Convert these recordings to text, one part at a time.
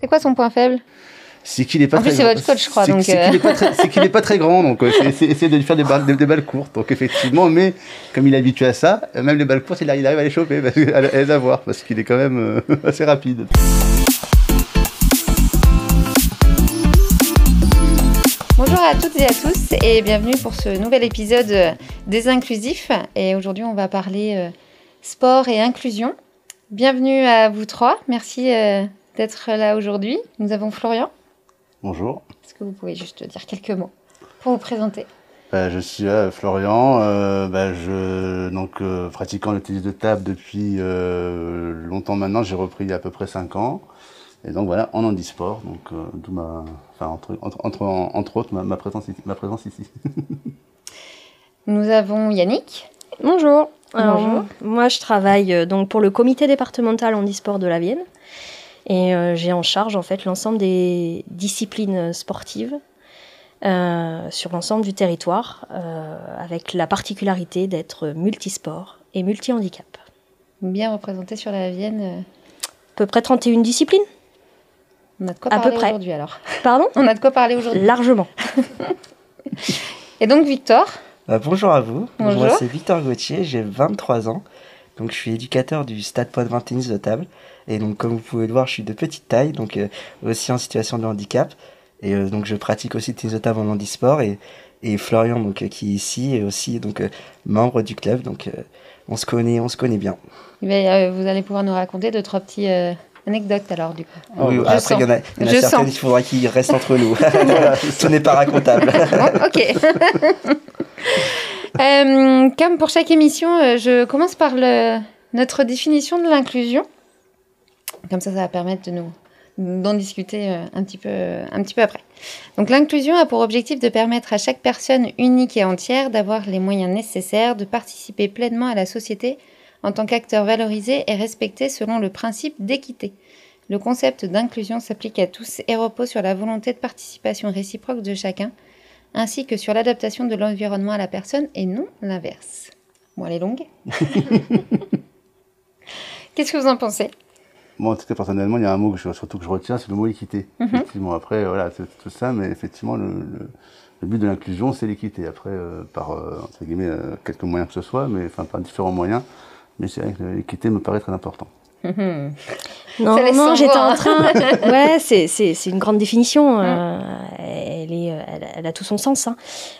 C'est quoi son point faible? C'est qu'il est pas en très plus, c'est votre coach, je crois. C'est donc, qu'il euh, n'est pas, très- c'est qu'il est pas très grand, donc euh, c'est- essayer de lui faire des balles, des, des balles courtes. Donc effectivement, mais comme il est habitué à ça, euh, même les balles courtes, il arrive, à les choper, à, les avoir, parce qu'il est quand même euh, assez rapide. Bonjour à toutes et à tous et bienvenue pour ce nouvel épisode euh, des inclusifs. Et aujourd'hui, on va parler euh, sport et inclusion. Bienvenue à vous trois. Merci euh, d'être là aujourd'hui. Nous avons Florian. Bonjour, Est-ce que vous pouvez juste dire quelques mots pour vous présenter? Bah, je suis euh, Florian, euh, bah, je, donc euh, pratiquant le tennis de table depuis euh, longtemps maintenant, j'ai repris il y a à peu près 5 ans. Et donc voilà, en handisport, donc euh, d'où ma, enfin, entre, entre, entre, entre autres ma, ma présence ici. Ma présence ici. Nous avons Yannick. Bonjour. Alors, Bonjour. Moi, je travaille euh, donc pour le comité départemental handisport de la Vienne et euh, j'ai en charge en fait l'ensemble des disciplines sportives euh, sur l'ensemble du territoire, euh, avec la particularité d'être multisport et multi-handicap. Bien représenté sur la Vienne. euh, À peu près 31 disciplines, On a de quoi À parler aujourd'hui alors. pardon? On a de quoi parler aujourd'hui. Largement. Et donc Victor? Bonjour à vous. Bonjour. Moi, c'est Victor Gauthier, j'ai 23 ans. Donc, je suis éducateur du Stade Poitvin Tennis de Table. Et donc, comme vous pouvez le voir, je suis de petite taille, donc euh, aussi en situation de handicap. Et euh, donc, je pratique aussi le tennis de table en handisport. Et, et Florian, donc, euh, qui est ici, est aussi donc, membre du club. Donc, on, se connaît, on se connaît bien. Mais, euh, vous allez pouvoir nous raconter deux, trois petites euh, anecdotes alors du coup. oui, je après, il y en a, il y en a Je certaines, sens. il faudra qu'ils restent entre nous. Tout n'est pas racontable. Bon, ok. Euh, comme pour chaque émission, euh, je commence par notre définition de l'inclusion. Comme ça, ça va permettre de nous d'en discuter euh, un petit peu, un petit peu après. Donc, l'inclusion a pour objectif de permettre à chaque personne unique et entière d'avoir les moyens nécessaires de participer pleinement à la société en tant qu'acteur valorisé et respecté selon le principe d'équité. Le concept d'inclusion s'applique à tous et repose sur la volonté de participation réciproque de chacun, ainsi que sur l'adaptation de l'environnement à la personne et non l'inverse. Bon, elle est longue. Qu'est-ce que vous en pensez? Moi, en tout cas, personnellement, il y a un mot que je, surtout que je retiens, c'est le mot équité. Mhm. Effectivement, après, voilà, c'est tout ça, mais effectivement, le, le- le but de l'inclusion, c'est l'équité. Après, euh, par, euh, entre guillemets, euh, quelques moyens que ce soit, mais enfin, par différents moyens. Mais c'est vrai que l'équité me paraît très important. Mhm. Non, non, j'étais en hein. train. Ouais, c'est, c'est, c'est une grande définition. euh, elle, est, euh, elle, a- elle a tout son sens. hein.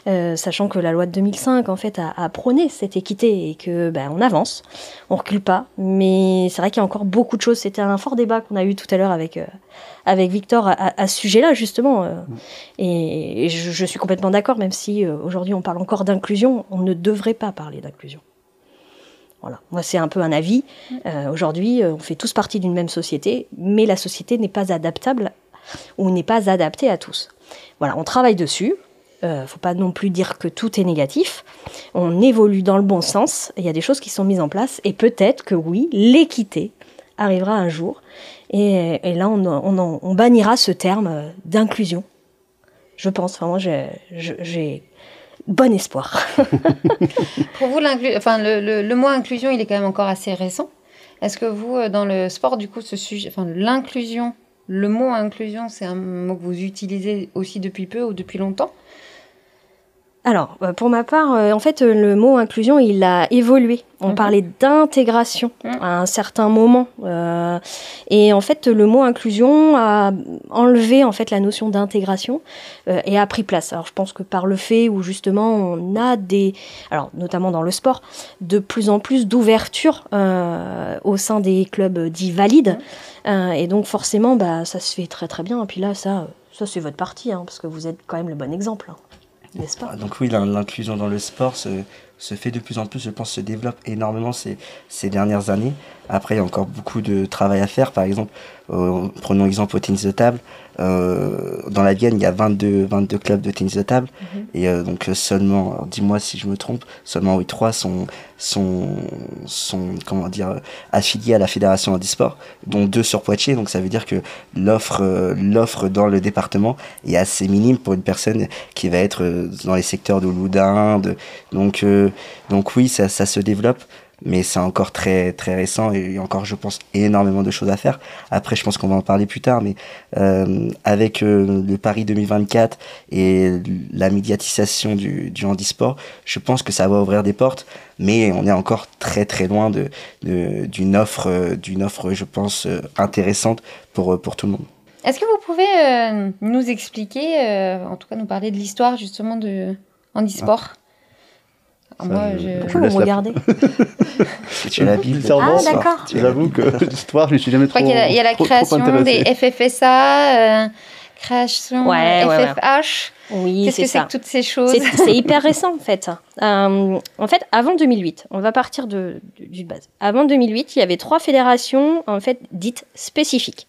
Euh, sachant que la loi de 2005, en fait, a, a prôné cette équité et que ben, on avance, on recule pas. Mais c'est vrai qu'il y a encore beaucoup de choses. C'était un fort débat qu'on a eu tout à l'heure avec, euh, avec Victor à, à- à ce sujet-là, justement. euh. Et, et je, je suis complètement d'accord, même si euh, aujourd'hui on parle encore d'inclusion, on ne devrait pas parler d'inclusion. Voilà, moi c'est un peu un avis. Euh, Aujourd'hui, euh, on fait tous partie d'une même société, mais la société n'est pas adaptable ou n'est pas adaptée à tous. Voilà, on travaille dessus. Euh, faut pas non plus dire que tout est négatif. On évolue dans le bon sens. Il y a des choses qui sont mises en place et peut-être que oui, l'équité arrivera un jour. Et, là, on, on, bannira ce terme euh, d'inclusion. Je pense. Enfin, moi, j'ai bon espoir. Pour vous, le- le mot inclusion, il est quand même encore assez récent. Est-ce que vous, euh, dans le sport, du coup, ce sujet, enfin, l'inclusion, le mot inclusion, c'est un mot que vous utilisez aussi depuis peu ou depuis longtemps? Alors, euh, pour ma part, euh, en fait, euh, le mot inclusion, il a évolué. On Mhm. parlait d'intégration Mhm. à un certain moment. euh, et en fait, le mot inclusion a enlevé en fait la notion d'intégration euh, et a pris place. Alors, je pense que par le fait où justement on a des, alors notamment dans le sport, de plus en plus d'ouverture au sein des clubs dits valides. Euh, et donc forcément, bah, ça se fait très très bien. Et puis là, ça, ça c'est votre partie, hein, parce que vous êtes quand même le bon exemple, hein, Ah, Donc oui, l'in- l'inclusion dans le sport se, fait de plus en plus, je pense, se développe énormément ces, ces dernières années. Après, il y a encore beaucoup de travail à faire. Par exemple, euh, prenons exemple au tennis de table. Euh, dans la Vienne, il y a 22, 22 clubs de tennis de table. Et euh, donc seulement, dis-moi si je me trompe, seulement oui, trois sont, sont, sont comment dire, affiliés à la fédération handisport, dont deux sur Poitiers. Donc ça veut dire que l'offre l'offre dans le département est assez minime pour une personne qui va être dans les secteurs de Loudun. De, donc, donc oui, ça, ça se développe. mais c'est encore très très récent et il y a encore je pense énormément de choses à faire. Après je pense qu'on va en parler plus tard mais euh, avec euh, le Paris 2024 et la médiatisation du, du handisport je pense que ça va ouvrir des portes mais on est encore très très loin de d'une offre euh, d'une offre je pense intéressante pour pour tout le monde. Est-ce que vous pouvez nous expliquer en tout cas nous parler de l'histoire justement de handisport? Ah, moi, je... Pourquoi vous regardez Tu la Bible. Ah, d'accord. J'avoue que l'histoire, je ne suis jamais trop. Je crois qu'il y, a la création des FFSA, euh, création ouais, FFH. Oui, Qu'est-ce que c'est que toutes ces choses C'est hyper récent en fait. Euh, en fait, avant 2008, on va partir de, de, base. Avant 2008, il y avait trois fédérations en fait dites spécifiques.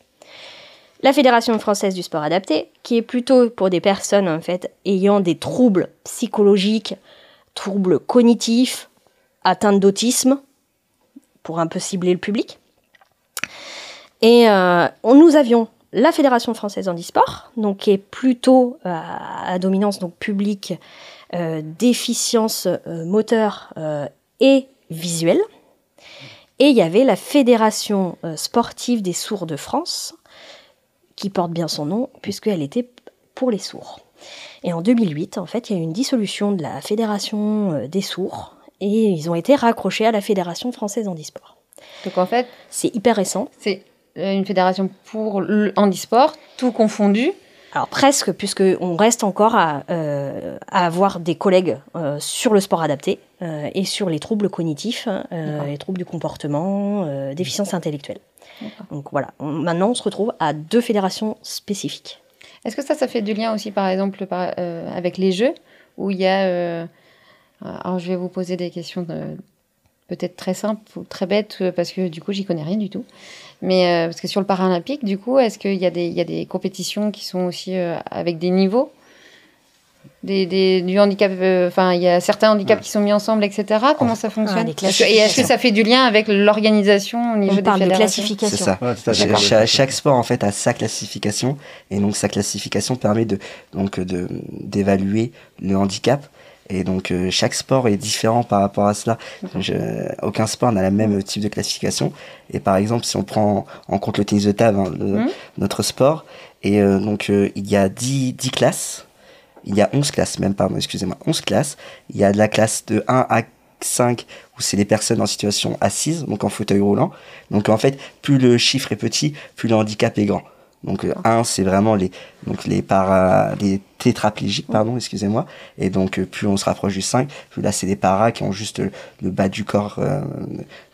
La Fédération française du sport adapté, qui est plutôt pour des personnes en fait ayant des troubles psychologiques, troubles cognitifs, atteintes d'autisme, pour un peu cibler le public. Et euh, nous avions la Fédération française handisport, donc qui est plutôt euh, à dominance donc publique, euh, déficience moteur et visuelle. Et il y avait la Fédération sportive des sourds de France, qui porte bien son nom, puisqu'elle était pour les sourds. Et en 2008, en fait, il y a eu une dissolution de la Fédération euh, des sourds et ils ont été raccrochés à la Fédération française handisport. Donc en fait, c'est hyper récent. C'est euh, une fédération pour le handisport, tout confondu. Alors presque, puisqu'on reste encore à, euh, à, avoir des collègues sur le sport adapté et sur les troubles cognitifs, les troubles du comportement, déficience intellectuelle. Donc voilà, maintenant on se retrouve à deux fédérations spécifiques. Est-ce que ça, ça fait du lien aussi, par exemple, euh, avec les jeux, où il y a... Euh, alors, je vais vous poser des questions peut-être très simples ou très bêtes, euh, parce que du coup, j'y connais rien du tout. Mais parce que sur le paralympique, du coup, est-ce qu'il y a des compétitions qui sont aussi avec des niveaux des, du handicap, euh, enfin, il y a certains handicaps qui sont mis ensemble, etc. Comment ça fonctionne Et est-ce que ça fait du lien avec l'organisation au niveau On parle de classification. C'est ça. chaque, sport en fait a sa classification et donc sa classification permet de donc de d'évaluer le handicap. Et donc euh, chaque sport est différent par rapport à cela. aucun sport n'a la même type de classification. Et par exemple, si on prend en compte le tennis de table, hein, mmh. notre sport, et euh, donc il y a 10, 10 classes il y a 11 classes, même pardon, excusez-moi, 11 classes. Il y a de la classe de 1 à 5 où c'est les personnes en situation assise, donc en fauteuil roulant. Donc en fait, plus le chiffre est petit, plus le handicap est grand. Donc 1 c'est vraiment les donc les para les tétraplégiques pardon, excusez-moi. Et donc plus on se rapproche du 5, plus là c'est des paras qui ont juste le bas du corps euh,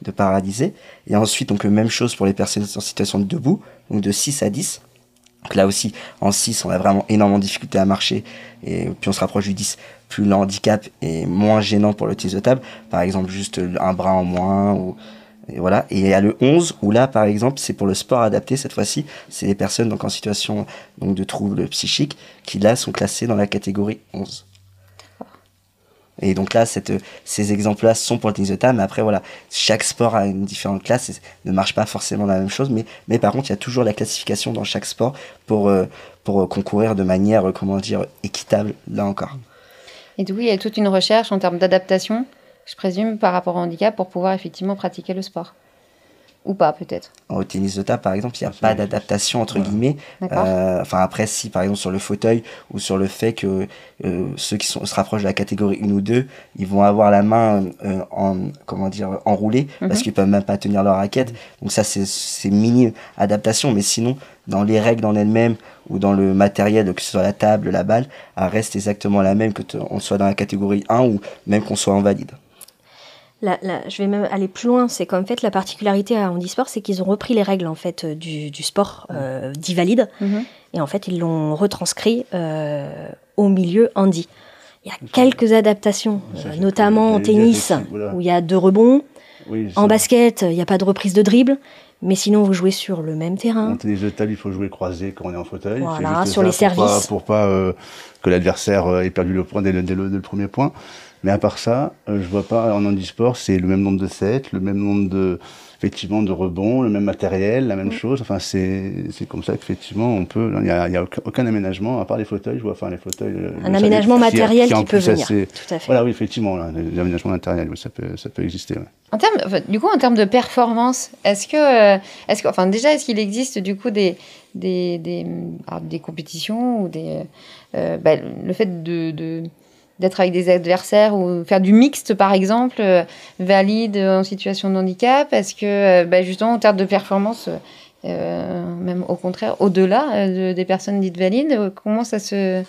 de paralysé. Et ensuite donc même chose pour les personnes en situation de debout, donc de 6 à 10. Donc là aussi, en 6, on a vraiment énormément de difficultés à marcher. Et puis on se rapproche du 10, plus le handicap est moins gênant pour le de table. Par exemple, juste un bras en moins. Ou, et voilà. Et il y a le 11, où là, par exemple, c'est pour le sport adapté cette fois-ci. C'est les personnes donc, en situation donc, de troubles psychiques qui, là, sont classées dans la catégorie 11. Et donc là, cette, ces exemples-là sont pour le tennis de table, mais après, voilà, chaque sport a une différente classe, et ne marche pas forcément la même chose, mais, mais par contre, il y a toujours la classification dans chaque sport pour, euh, pour concourir de manière, euh, comment dire, équitable, là encore. Et du coup, il y a toute une recherche en termes d'adaptation, je présume, par rapport au handicap, pour pouvoir effectivement pratiquer le sport. Ou pas, peut-être. Au tennis de table, par exemple, il n'y a pas d'adaptation, entre guillemets. Euh, enfin, après, si, par exemple, sur le fauteuil ou sur le fait que euh, ceux qui sont, se rapprochent de la catégorie 1 ou 2, ils vont avoir la main euh, en, comment dire, enroulée parce mhm. qu'ils peuvent même pas tenir leur raquette. Donc ça, c'est mini adaptation. Mais sinon, dans les règles en elles-mêmes ou dans le matériel, que ce soit la table, la balle, elle reste exactement la même que on soit dans la catégorie 1 ou même qu'on soit je vais même aller plus loin, c'est qu'en fait la particularité à handisport, c'est qu'ils ont repris les règles en fait euh, du, sport euh, dit valide, mhm. et en fait ils l'ont retranscrit euh, au milieu handi. Il y a quelques adaptations, notamment en tennis où il y a deux rebonds. en basket, il n'y a pas de reprise de dribble. Mais sinon, vous jouez sur le même terrain. En tennis de table, il faut jouer croisé quand on est en fauteuil. Voilà, sur les services. pour pas que l'adversaire euh, ait perdu le point dès le, dès le- dès le premier point. Mais à part ça, euh, je vois pas en handisport, c'est le même nombre de sets, le même nombre de, effectivement, de rebonds, le même matériel, la même chose. Enfin, c'est, comme ça qu'effectivement, on peut, il y a, a aucun, aménagement, à part les fauteuils, je vois, enfin, les fauteuils. euh, Un le- aménagement matériel qui peut venir. assez- Tout à fait. Voilà, oui, effectivement, l'aménagement matériel, oui, ça peut, ça peut exister, ouais. En termes, enfin, du coup, en termes de performance, est-ce que, euh, est-ce que, enfin, déjà, est-ce qu'il existe du coup des, des, des, alors, des compétitions ou des, euh, bah, le fait de, de- d'être avec des adversaires ou faire du mixte, par exemple, euh, valide en situation de handicap Est-ce que, euh, bah, justement, en termes de performance, euh, euh, même au contraire, au-delà euh, de- des personnes dites valides, euh, comment ça se...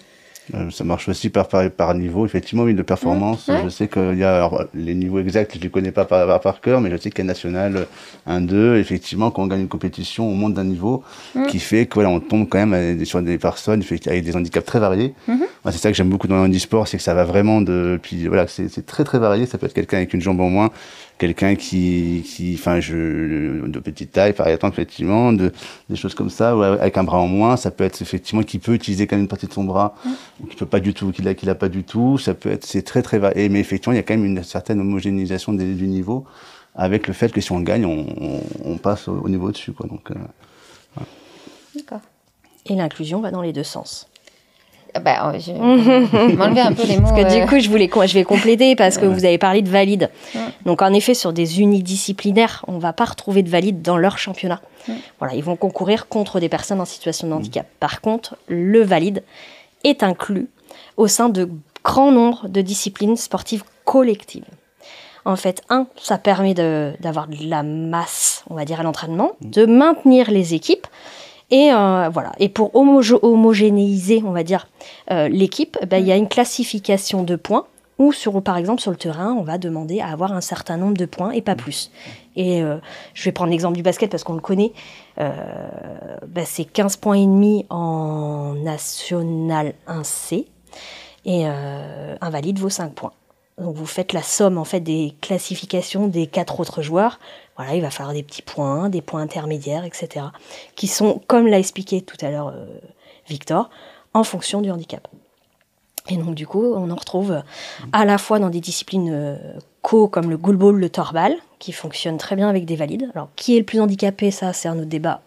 Euh, ça marche aussi par, par, par niveau, effectivement, oui, de performance. Mmh. Je sais qu'il y a alors, les niveaux exacts, je ne les connais pas par, par, par cœur, mais je sais qu'il y a national 1-2, effectivement, quand on gagne une compétition, on monte d'un niveau Mmh. qui fait que voilà, on tombe quand même des- sur des personnes avec des handicaps très variés. Mmh. Moi, c'est ça que j'aime beaucoup dans le handisport, c'est que ça va vraiment de. Puis voilà, c'est c'est très très varié. Ça peut être quelqu'un avec une jambe en moins, quelqu'un qui, qui, enfin, je, de petite taille, par exemple, effectivement, de, des choses comme ça, ou avec un bras en moins. Ça peut être effectivement qui peut utiliser quand même une partie de son bras, ou qui peut pas du tout, qui l'a, qui l'a pas du tout. Ça peut être, c'est très très varié. Mais effectivement, il y a quand même une certaine homogénéisation des- du niveau, avec le fait que si on gagne, on, on, on passe au, au niveau dessus, quoi. Donc, euh, D'accord. Et l'inclusion va dans les deux sens. Ah Bah, je m'enlever un peu les mots. Parce que euh, du coup, je, voulais, je vais compléter parce que vous avez parlé de valide. Donc, en effet, sur des unidisciplinaires, on va pas retrouver de valide dans leur championnat. Voilà, ils vont concourir contre des personnes en situation de handicap. Par contre, le valide est inclus au sein de grand nombre de disciplines sportives collectives. En fait, un, ça permet de- d'avoir de, la masse, on va dire, à l'entraînement, de maintenir les équipes. Et euh, voilà. Et pour homogénéiser, on va dire, euh, l'équipe, ben, il y a une classification de points où, sur, par exemple, sur le terrain, on va demander à avoir un certain nombre de points et pas plus. Et euh, je vais prendre l'exemple du basket parce qu'on le connaît. Euh, ben, c'est 15 points et demi en national 1C et euh, un valide vaut 5 points. Donc vous faites la somme en fait des classifications des quatre autres joueurs. Voilà, il va falloir des petits points, des points intermédiaires, etc. Qui sont, comme l'a expliqué tout à l'heure euh, Victor, en fonction du handicap. Et donc du coup, on en retrouve à la fois dans des disciplines euh, co comme le goalball, le torbal, qui fonctionnent très bien avec des valides. Alors qui est le plus handicapé, ça c'est un autre débat.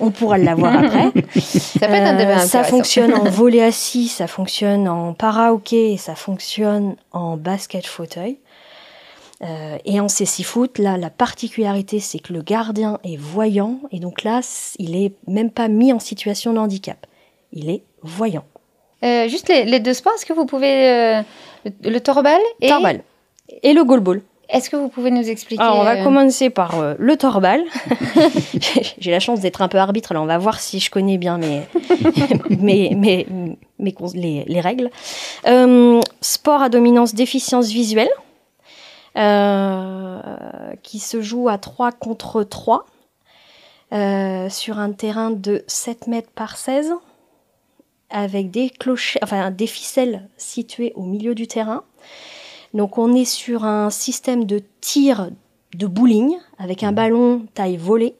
On pourra l'avoir après. Ça un Euh, débat ça fonctionne en volet assis, ça fonctionne en para-hockey, ça fonctionne en basket fauteuil. Euh, et en CC foot, là, la particularité, c'est que le gardien est voyant, et donc là, il est même pas mis en situation de handicap. Il est voyant. Euh, juste les, les deux sports, est-ce que vous pouvez. euh, le, le torbal et. Torbal. Et le goalball. Est-ce que vous pouvez nous expliquer Alors, on va euh, commencer par euh, le torbal. J'ai la chance d'être un peu arbitre, là, on va voir si je connais bien mes, mes, mes, mes cons- les, les règles. Euh, sport à dominance déficience visuelle, qui se joue à 3 contre 3, euh, sur un terrain de 7 mètres par 16, avec des clochers, enfin des ficelles situées au milieu du terrain. Donc on est sur un système de tir de bowling avec un ballon taille volée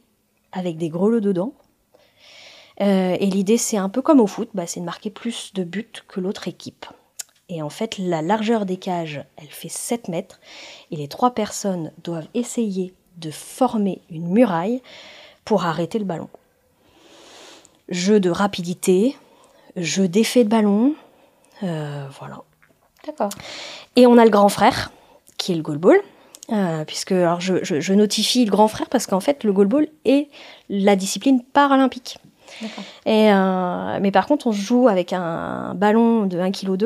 avec des grelots dedans. Euh, et l'idée c'est un peu comme au foot, bah, c'est de marquer plus de buts que l'autre équipe. Et en fait la largeur des cages elle fait 7 mètres et les trois personnes doivent essayer de former une muraille pour arrêter le ballon. Jeu de rapidité, jeu d'effet de ballon, euh, voilà. D'accord. Et on a le grand frère, qui est le goalball. Euh, puisque alors je, je- je notifie le grand frère parce qu'en fait le goalball est la discipline paralympique. Et, euh, mais par contre on joue avec un ballon de 1,2 kg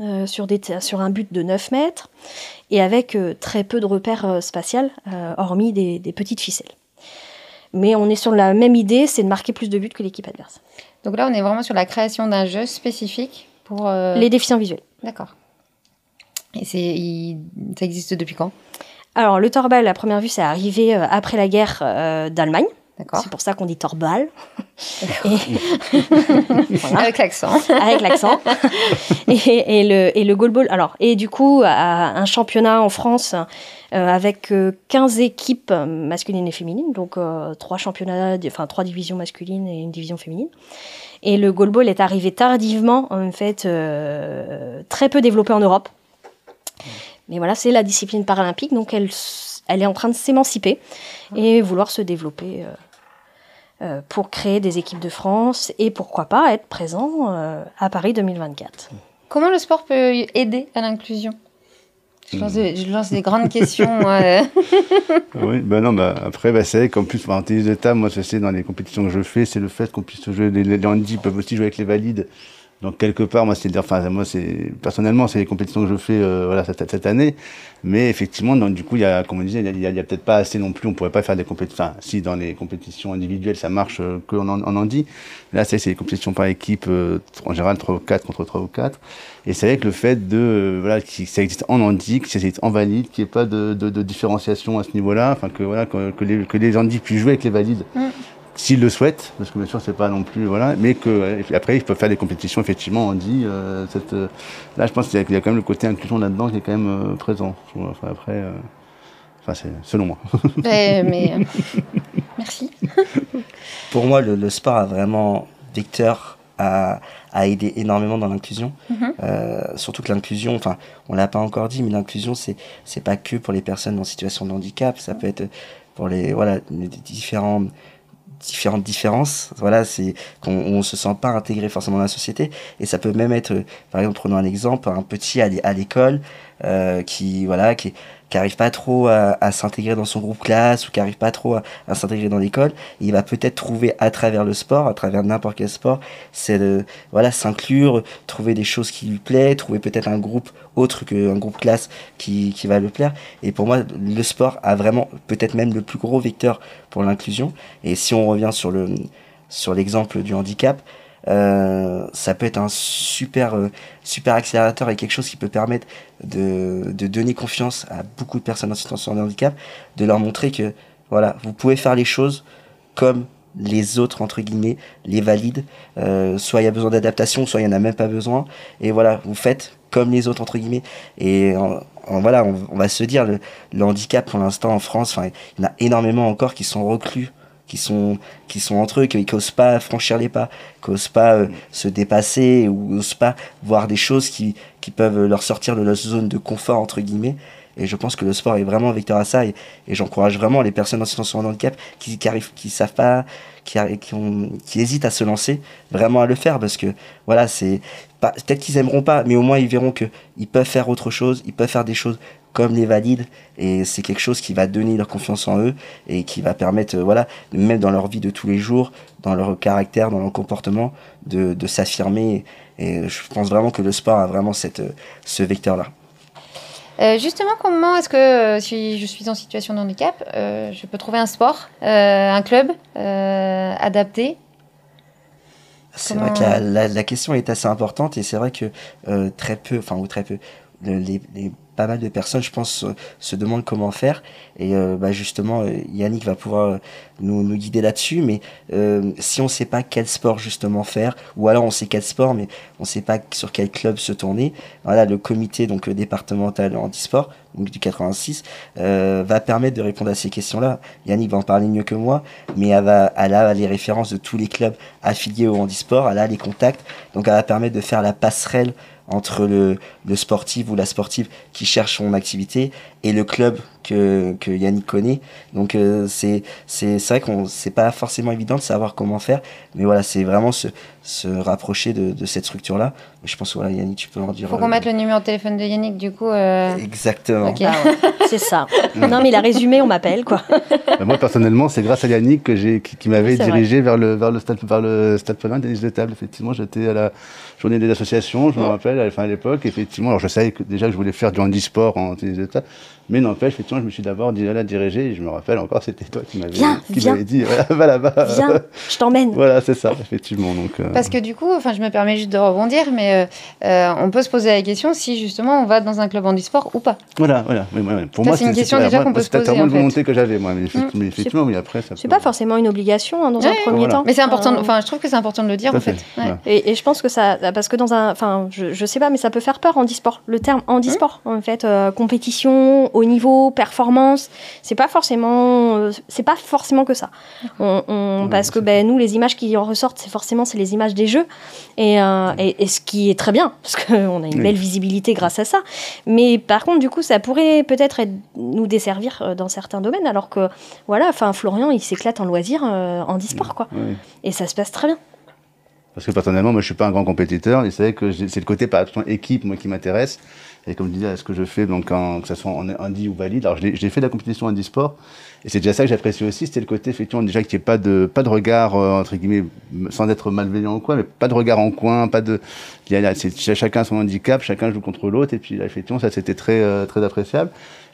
euh, sur, des t- sur un but de 9 mètres et avec euh, très peu de repères spatials euh, hormis des, des petites ficelles. Mais on est sur la même idée, c'est de marquer plus de buts que l'équipe adverse. Donc là, on est vraiment sur la création d'un jeu spécifique pour. euh, Les déficients visuels. D'accord. Et c'est, il- ça existe depuis quand? Alors le torbal, à première vue, c'est arrivé euh, après la guerre euh, d'Allemagne. D'accord. C'est pour ça qu'on dit torbal. Et- Voilà, Avec l'accent. avec l'accent. Et, et le, et le goalball. Alors, et du coup, à un championnat en France euh, avec euh, 15 équipes masculines et féminines, donc euh, trois championnats, enfin trois divisions masculines et une division féminine. Et le goalball est arrivé tardivement, en fait, euh, très peu développé en Europe. Mais voilà, c'est la discipline paralympique, donc elle, est en train de s'émanciper et vouloir se développer euh, euh, pour créer des équipes de France et pourquoi pas être présent à Paris 2024. Comment le sport peut aider à l'inclusion? Je lance, des, je lance des grandes questions. moi, euh. Oui, ben non, bah, après, bah, c'est vrai qu'en plus, en tennis de table, moi, je sais, dans les compétitions que je fais, c'est le fait qu'on puisse jouer, les, les peuvent aussi jouer avec les valides. Donc, quelque part, moi, c'est, enfin, moi, c'est, personnellement, c'est les compétitions que je fais, euh, voilà, cette, année. Mais effectivement, donc, du coup, il y a, comme on disait, il y a, peut-être pas assez non plus, on pourrait pas faire des compétitions, enfin, si dans les compétitions individuelles, ça marche euh, que en, en handi. Là, c'est, c'est les compétitions par équipe, euh, en général, 3 ou 4 contre 3 ou 4. Et c'est vrai que le fait de, euh, voilà, que ça existe en handi, que ça existe en valide, qu'il n'y ait pas de, de, de différenciation à ce niveau-là, enfin, que, voilà, que, les, que les puissent jouer avec les valides. Mm. S'ils le souhaitent, parce que bien sûr c'est pas non plus voilà, mais que euh, après ils peuvent faire des compétitions effectivement on dit euh, cette, euh, là je pense qu'il y, a- qu'il y a quand même le côté inclusion là-dedans qui est quand même euh, présent. Enfin, après, euh, enfin c'est selon moi. Ouais, mais euh, merci. Pour moi, le, le sport a vraiment vecteur à, à aider énormément dans l'inclusion. Mhm. Euh, surtout que l'inclusion, enfin, on l'a pas encore dit, mais l'inclusion, c'est c'est pas que pour les personnes en situation de handicap, ça peut être pour les voilà les différents différentes différences. Voilà c'est qu'on on se sent pas intégré forcément dans la société. Et ça peut même être par exemple prenons un exemple un petit à l'école euh, qui voilà qui qui arrive pas trop à, à s'intégrer dans son groupe classe ou qui arrive pas trop à, à s'intégrer dans l'école il va peut-être trouver à travers le sport à travers n'importe quel sport c'est de voilà s'inclure trouver des choses qui lui plaît trouver peut-être un groupe autre qu'un groupe classe qui, qui va le plaire. Et pour moi le sport a vraiment peut-être même le plus gros vecteur pour l'inclusion. Et si on revient sur le sur l'exemple du handicap euh, ça peut être un super euh, super accélérateur et quelque chose qui peut permettre de, donner confiance à beaucoup de personnes en situation de handicap de leur montrer que voilà vous pouvez faire les choses comme les autres entre guillemets les valides. Euh, soit il y a besoin d'adaptation soit il y en a même pas besoin. Et voilà vous faites comme les autres entre guillemets. Et en- voilà on, va se dire le, le handicap pour l'instant en France il y en a énormément encore qui sont reclus qui sont qui sont entre eux qui n'osent pas franchir les pas qui n'osent pas euh, se dépasser ou n'osent pas voir des choses qui qui peuvent leur sortir de leur zone de confort entre guillemets. Et je pense que le sport est vraiment vecteur à ça et, et j'encourage vraiment les personnes en situation de handicap qui, qui arrivent qui savent pas qui, qui, ont, qui hésitent à se lancer vraiment à le faire parce que voilà c'est peut-être qu'ils aimeront pas mais au moins ils verront que ils peuvent faire autre chose ils peuvent faire des choses comme les valides et c'est quelque chose qui va donner leur confiance en eux et qui va permettre euh, voilà même dans leur vie de tous les jours dans leur caractère dans leur comportement de, de s'affirmer et je pense vraiment que le sport a vraiment cette euh, ce vecteur là Euh, justement, comment est-ce que euh, si je suis en situation de handicap, je peux trouver un sport, un club adapté? C'est Comment- vrai que la, la, la question est assez importante et c'est vrai que très peu, enfin ou très peu, le- les, les- pas mal de personnes, je pense, se, se demandent comment faire et euh, bah, justement euh, Yannick va pouvoir euh, nous, guider là-dessus. Mais euh, si on sait pas quel sport justement faire, ou alors on sait quel sport mais on sait pas sur quel club se tourner, voilà le comité donc euh, départemental handisport donc du 86 euh, va permettre de répondre à ces questions-là. Yannick va en parler mieux que moi, mais elle, va, elle a les références de tous les clubs affiliés au handisport, elle a les contacts, donc elle va permettre de faire la passerelle entre le, sportif ou la sportive qui cherche son activité et le club que, que Yannick connaît. Donc euh, c'est c'est c'est vrai qu'on c'est pas forcément évident de savoir comment faire, mais voilà c'est vraiment se, se rapprocher de, de cette structure là. Je pense que voilà Yannick tu peux en dire. Faut qu'on euh, mette le numéro de téléphone de Yannick, du coup. euh, Exactement. Ouais, c'est ça. non, mais il a résumé, on m'appelle, quoi. Bah, moi personnellement, c'est grâce à Yannick que j'ai qui, qui m'avait C'est dirigé vers le vers le stade vers le stade tennis de table. Effectivement, j'étais à la journée des associations, je me rappelle, à la fin de l'époque. Effectivement, alors je savais que déjà que je voulais faire du handisport en tennis de table, mais n'empêche, effectivement, je me suis d'abord dit là dirigé. Et je me rappelle encore, c'était toi qui m'avais Viens, qui viens. m'avait dit voilà, va là-bas. Viens, je t'emmène. Voilà, c'est ça, effectivement. Donc, euh, Parce que du coup, enfin, je me permets juste de rebondir, mais euh, euh, on peut se poser la question si justement on va dans un club handisport ou pas. Voilà, voilà. Ouais, ouais. Pour Ça, moi, c'est une question déjà qu'on peut se C'était poser, vraiment en une volonté que j'avais, moi. Mais, effectivement, Mm. mais effectivement, oui, après, ça C'est peut- pas forcément une obligation hein, dans Ouais, un premier voilà. temps. Mais c'est important. Euh, Enfin, je trouve que c'est important de le dire en fait. Et, je pense que ça, parce que dans un, enfin, je, sais pas, mais ça peut faire peur handisport. Le terme handisport, en fait, euh, compétition, haut niveau, performance. C'est pas forcément, euh, c'est pas forcément que ça. On, on- Ouais, parce que ben, nous, les images qui en ressortent, c'est forcément c'est les images des jeux, et, euh, et, et ce qui est très bien, parce qu'on a une Oui. belle visibilité grâce à ça. Mais par contre, du coup, ça pourrait peut-être être- nous desservir euh, dans certains domaines, alors que voilà, enfin Florian, il s'éclate en loisir, euh, en e-sport, quoi, et ça se passe très bien. Parce que personnellement, moi, je suis pas un grand compétiteur. Et c'est vrai que c'est le côté par exemple équipe, moi, qui m'intéresse. Et comme je disais, ce que je fais, donc que ce soit en indie ou valide. Alors, j'ai fait la compétition en sport. Et c'est déjà ça que j'apprécie aussi. C'était le côté, effectivement, déjà qu'il n'y ait pas de, pas de regard, euh, entre guillemets, sans être malveillant ou quoi, mais pas de regard en coin, pas de, il y a, chacun son handicap, chacun joue contre l'autre. Et puis, effectivement, ça, c'était très, euh, très appréciable.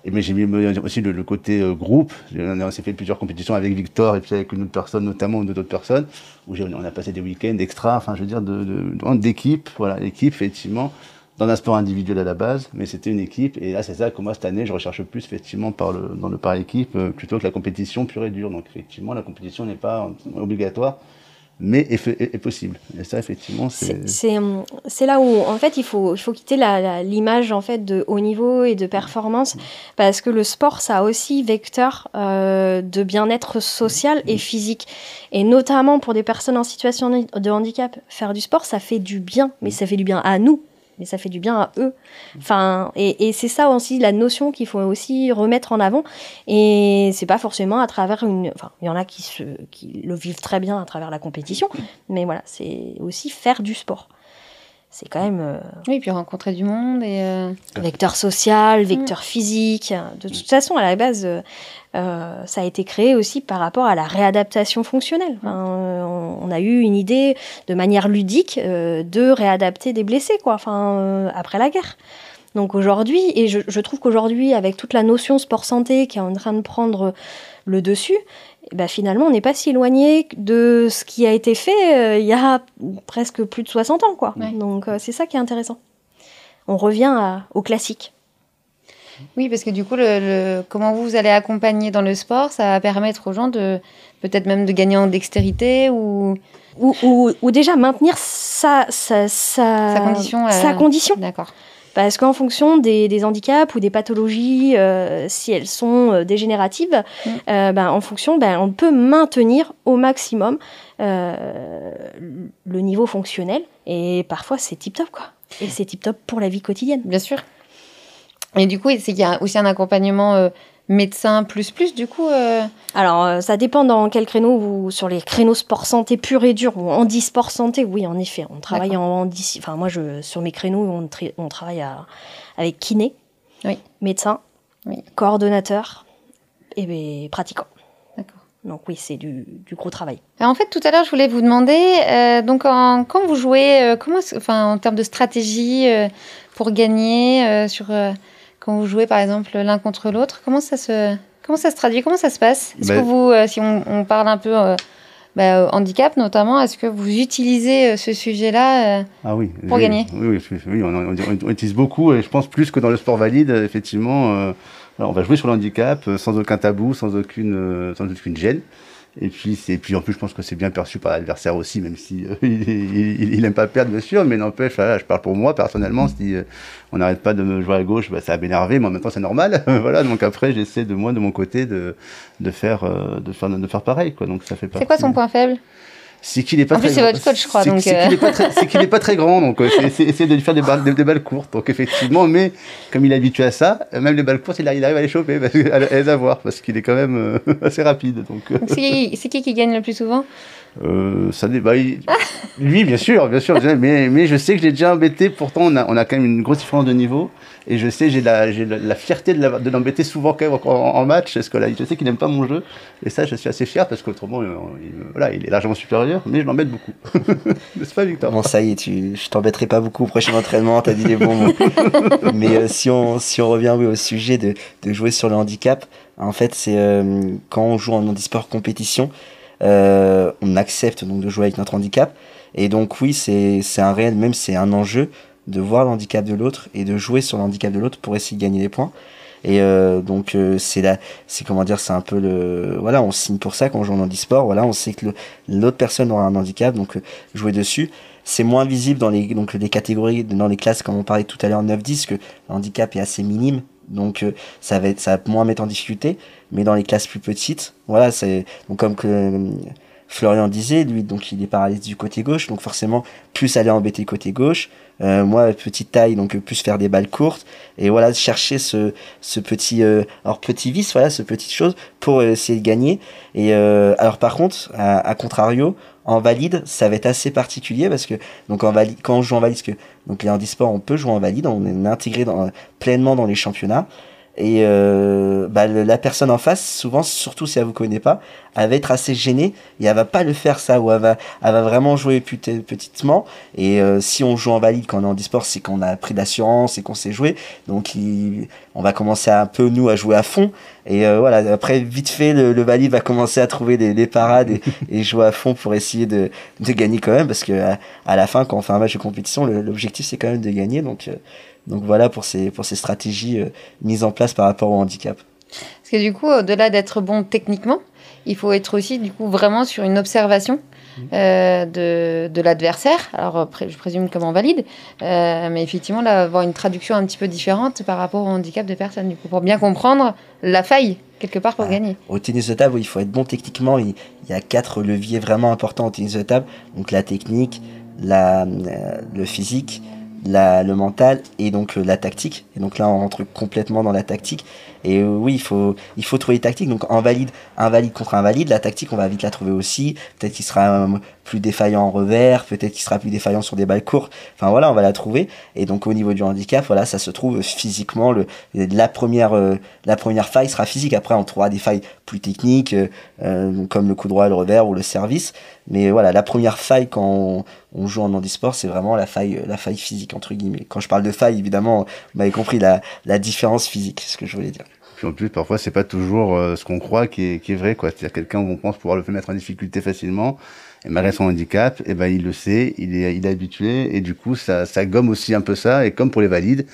Et mais j'ai mis aussi le, côté euh, groupe. On s'est fait plusieurs compétitions avec Victor et puis avec une autre personne, notamment ou d'autres personnes, où on a passé des week-ends extra, enfin je veux dire, de, de, de- d'équipe, voilà, équipe effectivement, dans un sport individuel à la base, mais c'était une équipe. Et là, c'est ça que moi cette année, je recherche plus effectivement par le, dans le par équipe euh, plutôt que la compétition pure et dure. Donc effectivement, la compétition n'est pas obligatoire, mais est, fait- est- est possible. Et ça, effectivement, c'est hum, c'est là où en fait il faut, il faut quitter l'image en fait de haut niveau et de performance parce que le sport ça a aussi vecteur euh, de bien-être social et physique et notamment pour des personnes en situation de handicap faire du sport ça fait du bien mais ça fait du bien à nous mais ça fait du bien à eux. Enfin, et, et c'est ça aussi la notion qu'il faut aussi remettre en avant. Et c'est pas forcément à travers une. Enfin, il y en a qui, se, qui le vivent très bien à travers la compétition, mais voilà, c'est aussi faire du sport. C'est quand même euh, Oui, puis rencontrer du monde et. euh, vecteur social, vecteur physique. De toute façon, à la base, euh, ça a été créé aussi par rapport à la réadaptation fonctionnelle. Enfin, on, on a eu une idée de manière ludique euh, de réadapter des blessés, quoi. Enfin, euh, après la guerre. Donc aujourd'hui, et je, je trouve qu'aujourd'hui, avec toute la notion sport santé qui est en train de prendre le dessus, ben finalement, on n'est pas si éloigné de ce qui a été fait euh, il y a presque plus de 60 ans, quoi. Ouais. Donc euh, c'est ça qui est intéressant. On revient à- au classique. Oui, parce que du coup, le, le- comment vous allez accompagner dans le sport, ça va permettre aux gens de peut-être même de gagner en dextérité ou. Ou, ou, ou déjà maintenir sa, sa, sa, Sa condition, euh, sa condition. D'accord. Parce qu'en fonction des, des handicaps ou des pathologies, euh, si elles sont euh, dégénératives, Mm. euh, ben, en fonction, ben, on peut maintenir au maximum le niveau fonctionnel. Et parfois, c'est tip-top, quoi. Et c'est tip-top pour la vie quotidienne. Bien sûr. Et du coup, c'est qu'il y a aussi un accompagnement médecin plus plus, du coup. euh, Alors, euh, ça dépend dans quel créneau vous, sur les créneaux sport santé pur et dur ou handisport santé, oui, en effet, on travaille en enfin moi, je, sur mes créneaux, on, travaille à- avec kiné, Oui. médecin, Oui. coordonnateur et ben, pratiquant. D'accord. Donc oui, c'est du, du gros travail. Alors, en fait, tout à l'heure, je voulais vous demander, euh, donc en- quand vous jouez, euh, comment, enfin, en termes de stratégie euh, pour gagner, sur quand vous jouez par exemple l'un contre l'autre, comment ça se, comment ça se traduit, comment ça se passe? Est-ce Ben- que vous, euh, si on, on parle un peu euh, bah, euh, handicap notamment, est-ce que vous utilisez euh, ce sujet-là euh, Ah oui. Pour gagner? Oui, oui, oui, oui, on, on- on utilise beaucoup et je pense plus que dans le sport valide, effectivement. alors, on va jouer sur le handicap sans aucun tabou, sans aucune, sans aucune gêne. Et puis, c'est, puis en plus, je pense que c'est bien perçu par l'adversaire aussi, même si euh, il, il, il aime pas perdre, bien sûr, mais n'empêche, voilà, je parle pour moi personnellement. Si euh, on n'arrête pas de me jouer à gauche, bah, ça va m'énerver, mais en même temps, c'est normal. voilà, donc après, j'essaie de moi, de mon côté, de, de faire, euh, de faire, de faire pareil, quoi. Donc ça fait C'est quoi son point faible? C'est qu'il est pas En très plus, c'est grand. votre coach, je crois, C'est- euh. qu'il est pas très, c'est qu'il est pas très grand, donc euh, c'est- c'est essayer de lui faire des balles, des, des balles courtes. Donc effectivement, mais comme il est habitué à ça, euh, même les balles courtes, il arrive, à les choper, à, les avoir, parce qu'il est quand même euh, assez rapide. Donc c'est qui qui gagne le plus souvent? Euh, ça dé- bah, il- lui, bien sûr, bien sûr, mais, mais je sais que je l'ai déjà embêté. Pourtant, on a, on a quand même une grosse différence de niveau, et je sais, j'ai la, j'ai la, la fierté de l'embêter souvent quand même en, en match, parce que là, je sais qu'il n'aime pas mon jeu, et ça, je suis assez fier parce qu'autrement, euh, il, voilà, il est largement supérieur, mais je l'embête beaucoup. N'est-ce pas, Victor? Bon, ça y est, tu, je t'embêterai pas beaucoup au prochain entraînement, t'as dit les bons mots. Mais euh, si, on, si on revient oui, au sujet de, de jouer sur le handicap, en fait, c'est euh, quand on joue en handisport compétition, euh, on accepte donc de jouer avec notre handicap. Et donc, oui, c'est un réel, même c'est un enjeu de voir le handicap de l'autre et de jouer sur le handicap de l'autre pour essayer de gagner des points. Et euh, donc euh, c'est là, c'est comment dire, c'est un peu le, voilà, on signe pour ça quand on joue en handisport. Voilà, on sait que l'autre personne aura un handicap, donc jouer dessus. C'est moins visible dans les donc les catégories, dans les classes comme on parlait tout à l'heure 9-10 que le handicap est assez minime Donc ça va être, ça va moins mettre en difficulté. Mais dans les classes plus petites, voilà, c'est donc comme que Florian disait, lui, donc il est paralysé du côté gauche, donc forcément, plus aller embêter côté gauche. Euh, moi, petite taille, donc plus faire des balles courtes. Et voilà, chercher ce, ce petit, euh, alors petit vice, voilà, ce petite chose pour essayer de gagner. Et euh, alors par contre, à, contrario, en valide, ça va être assez particulier parce que donc en valide, quand on joue en valide, parce que donc les handisports, on peut jouer en valide, on est intégré dans, pleinement dans les championnats. Et euh, bah, la personne en face, souvent, surtout si elle vous connaît pas, elle va être assez gênée et elle va pas le faire ça, ou elle va, elle va vraiment jouer petitement. Et euh, si on joue en valide quand on est en e-sport, c'est qu'on a pris d'assurance et qu'on sait jouer. Donc on va commencer un peu, nous, à jouer à fond. Et euh, voilà, après, vite fait, le, valide va commencer à trouver des, parades et, jouer à fond pour essayer de, de gagner quand même. Parce que à, la fin, quand on fait un match de compétition, l'objectif, c'est quand même de gagner. Donc donc voilà pour ces, pour ces stratégies euh, mises en place par rapport au handicap. Parce que du coup, au-delà d'être bon techniquement, il faut être aussi du coup vraiment sur une observation mmh. euh, de, de l'adversaire. Alors je présume comme en valide, euh, mais effectivement là, avoir une traduction un petit peu différente par rapport au handicap de personne, du coup, pour bien comprendre la faille quelque part pour gagner. Au tennis de table, il faut être bon techniquement. Il, y a quatre leviers vraiment importants au tennis de table. Donc la technique, la, le physique, la, le mental et donc euh, la tactique. Et donc là, on rentre complètement dans la tactique. Et euh, oui, il faut, il faut trouver les tactiques. Donc en valide, invalide contre invalide, la tactique, on va vite la trouver aussi. Peut-être qu'il sera euh, plus défaillant en revers, peut-être qu'il sera plus défaillant sur des balles courtes. Enfin voilà, on va la trouver. Et donc au niveau du handicap, voilà, ça se trouve physiquement. Le, la première, la première faille sera physique. Après, on trouvera des failles plus techniques, comme le coup droit, le revers ou le service. Mais voilà, la première faille quand on, joue en handisport, c'est vraiment la faille, la faille physique entre guillemets. Quand je parle de faille, évidemment, vous m'avez compris la, la différence physique, ce que je voulais dire. En plus, parfois, c'est pas toujours euh, ce qu'on croit qui est, vrai, quoi. C'est-à-dire quelqu'un on pense pouvoir le mettre en difficulté facilement, et malgré son handicap, et eh ben il le sait, il est, habitué, et du coup, ça, gomme aussi un peu ça. Et comme pour les valides,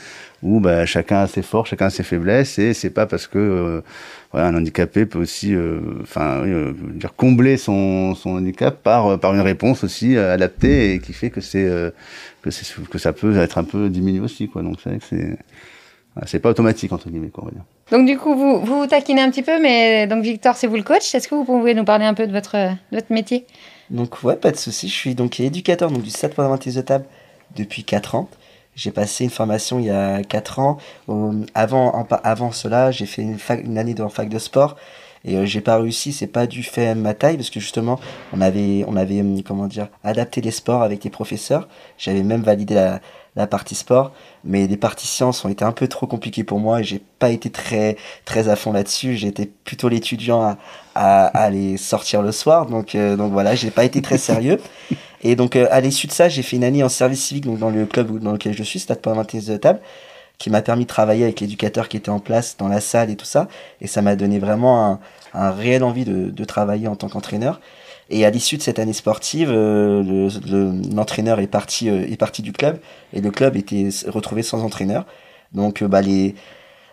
où bah, chacun a ses forces, chacun a ses faiblesses, et c'est pas parce que euh, un handicapé peut aussi, euh, enfin, dire combler son, handicap par par une réponse aussi adaptée et qui fait que c'est que ça peut être un peu diminué aussi, quoi. Donc c'est c'est c'est pas automatique entre guillemets, quoi, on va dire. Donc du coup, vous, vous taquinez un petit peu, mais donc Victor, c'est vous le coach. Est-ce que vous pouvez nous parler un peu de votre, de votre métier? Donc ouais, pas de souci. Je suis donc éducateur donc, du 7.20 de table depuis 4 ans. J'ai passé une formation il y a 4 ans. avant, avant cela, j'ai fait une, une année dans fac de sport. Et euh, j'ai pas réussi, c'est pas du fait ma taille, parce que justement, on avait, on avait, hum, comment dire, adapté les sports avec les professeurs. J'avais même validé la, la partie sport, mais les parties sciences ont été un peu trop compliquées pour moi et j'ai pas été très très à fond là-dessus. J'étais plutôt l'étudiant à, à, aller sortir le soir, donc euh, donc voilà, j'ai pas été très sérieux. Et donc euh, à l'issue de ça, j'ai fait une année en service civique donc dans le club dans lequel je suis, Stade Point de table, qui m'a permis de travailler avec l'éducateur qui était en place dans la salle et tout ça, et ça m'a donné vraiment un, réel envie de, travailler en tant qu'entraîneur. Et à l'issue de cette année sportive, euh, l'entraîneur est parti euh, est parti du club et le club était retrouvé sans entraîneur. Donc euh, bah les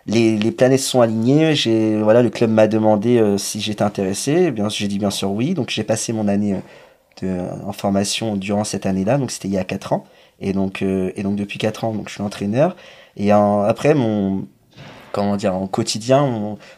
les, les planètes sont alignées. Voilà le club m'a demandé si j'étais intéressé. Bien j'ai dit bien sûr oui. Donc j'ai passé mon année de, en formation durant cette année-là. Donc c'était il y a quatre ans. Et donc et donc depuis quatre ans donc je suis entraîneur. Et après mon comment dire en quotidien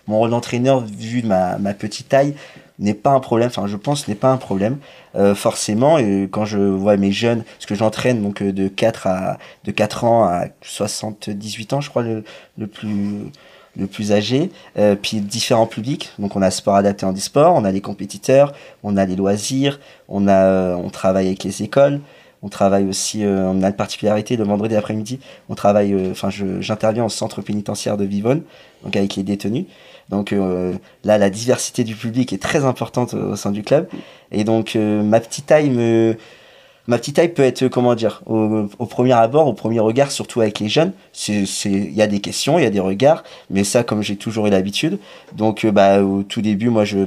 mon, rôle d'entraîneur vu ma, petite taille n'est pas un problème, enfin je pense n'est pas un problème euh, forcément. Et quand je vois mes jeunes, parce que j'entraîne donc euh, de 4 à de 4 ans à 78 ans je crois le, le plus le plus âgé, euh, puis différents publics. Donc on a sport adapté en e-sport, on a les compétiteurs, on a les loisirs, on a on travaille avec les écoles, on travaille aussi, on a une particularité le vendredi après-midi, on travaille, enfin j'interviens au centre pénitentiaire de Vivonne, donc avec les détenus. Donc euh, là, la diversité du public est très importante au, sein du club. Et donc euh, ma petite taille me ma petite taille peut être comment dire au, premier abord au premier regard surtout avec les jeunes il y a des questions il y a des regards mais ça comme j'ai toujours eu l'habitude donc euh, bah au tout début moi je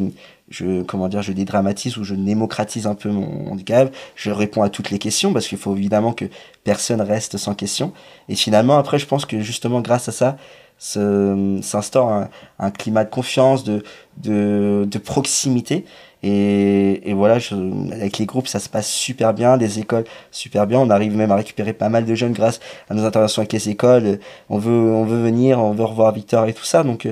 je comment dire je dédramatise ou je démocratise un peu mon handicap je réponds à toutes les questions parce qu'il faut évidemment que personne reste sans question et finalement après je pense que justement grâce à ça s'instaure un, un, climat de confiance, de, de proximité. Et, et voilà, je, avec les groupes, ça se passe super bien, les écoles super bien. On arrive même à récupérer pas mal de jeunes grâce à nos interventions avec les écoles. On veut, on veut venir, on veut revoir Victor et tout ça. Donc,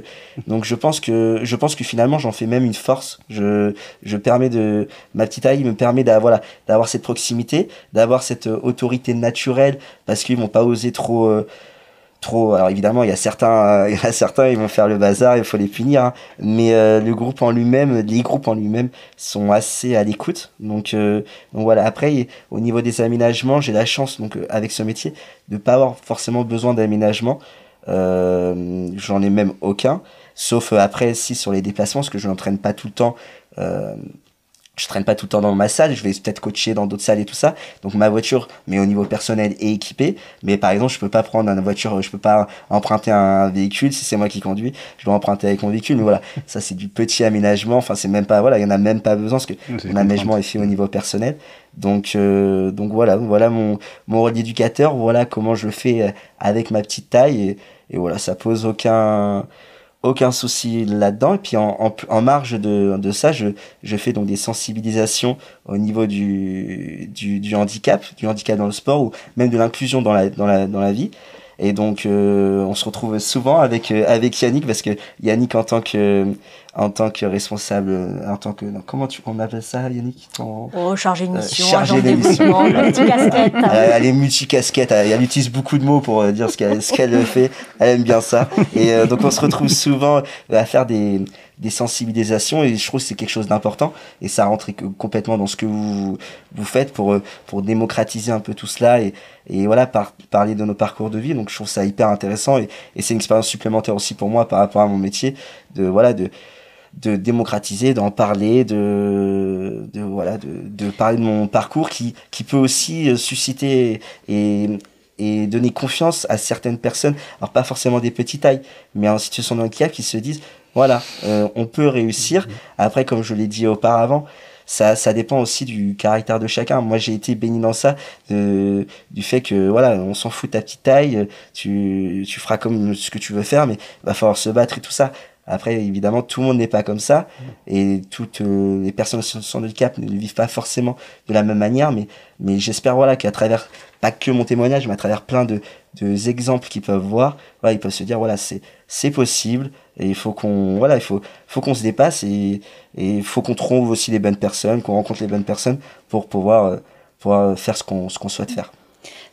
donc je pense que, je pense que finalement, j'en fais même une force. Je, je permets de, ma petite taille me permet d'avoir, d'avoir cette proximité, d'avoir cette autorité naturelle parce qu'ils vont pas oser trop, euh, trop. Alors évidemment, il y a certains, il y a certains, ils vont faire le bazar, il faut les punir. Hein. Mais euh, le groupe en lui-même, les groupes en lui-même sont assez à l'écoute. Donc, euh, donc voilà. Après, au niveau des aménagements, j'ai la chance, donc euh, avec ce métier, de pas avoir forcément besoin d'aménagement. J'en ai même aucun. Sauf après, si sur les déplacements, parce que je n'entraîne pas tout le temps je traîne pas tout le temps dans ma salle, je vais peut-être coacher dans d'autres salles et tout ça. Donc ma voiture, mais au niveau personnel, est équipée. Mais par exemple, je peux pas prendre une voiture, je peux pas emprunter un véhicule si c'est moi qui conduis. Je dois emprunter avec mon véhicule. Mais voilà, ça c'est du petit aménagement. Enfin, c'est même pas voilà, il y en a même pas besoin parce que l'aménagement est fait au niveau personnel. Donc euh, donc voilà, voilà mon mon rôle d'éducateur. Voilà comment je le fais euh, avec ma petite taille et, et voilà, ça pose aucun aucun souci là-dedans. Et puis en, en, en marge de, de, ça, je, je fais donc des sensibilisations au niveau du, du, du handicap, du handicap dans le sport ou même de l'inclusion dans la, dans, la, dans la vie. Et donc, euh, on se retrouve souvent avec euh, avec Yannick parce que Yannick en tant que en tant que responsable, en tant que comment tu on appelle ça Yannick Oh, chargé de Euh, mission, chargé agent de développement, multicasquette. elle, est multicasquette, elle, elle utilise beaucoup de mots pour euh, dire ce qu'elle ce qu'elle fait. Elle aime bien ça. Et euh, donc on se retrouve souvent à faire des des sensibilisations et je trouve que c'est quelque chose d'important et ça rentre complètement dans ce que vous vous faites pour euh, pour démocratiser un peu tout cela et et voilà par, parler de nos parcours de vie donc je trouve ça hyper intéressant et, et c'est une expérience supplémentaire aussi pour moi par rapport à mon métier de voilà de de démocratiser, d'en parler, de, de voilà, de, de parler de mon parcours qui, qui peut aussi euh, susciter et, et donner confiance à certaines personnes, alors pas forcément des petites tailles, mais en situation de handicap qui se disent voilà, euh, on peut réussir. Après, comme je l'ai dit auparavant, ça, ça dépend aussi du caractère de chacun. Moi, j'ai été béni dans ça, du fait que voilà, on s'en fout de ta petite taille, tu, tu feras comme ce que tu veux faire, mais va falloir se battre et tout ça. Après, évidemment, tout le monde n'est pas comme ça, et toutes euh, les personnes en de handicap ne le vivent pas forcément de la même manière, mais, mais j'espère voilà qu'à travers pas que mon témoignage, mais à travers plein de, de exemples qu'ils peuvent voir, voilà, ils peuvent se dire voilà, c'est c'est possible, et il faut qu'on voilà, il faut faut qu'on se dépasse et il faut qu'on trouve aussi les bonnes personnes, qu'on rencontre les bonnes personnes pour pouvoir euh, pouvoir faire ce qu'on ce qu'on souhaite faire.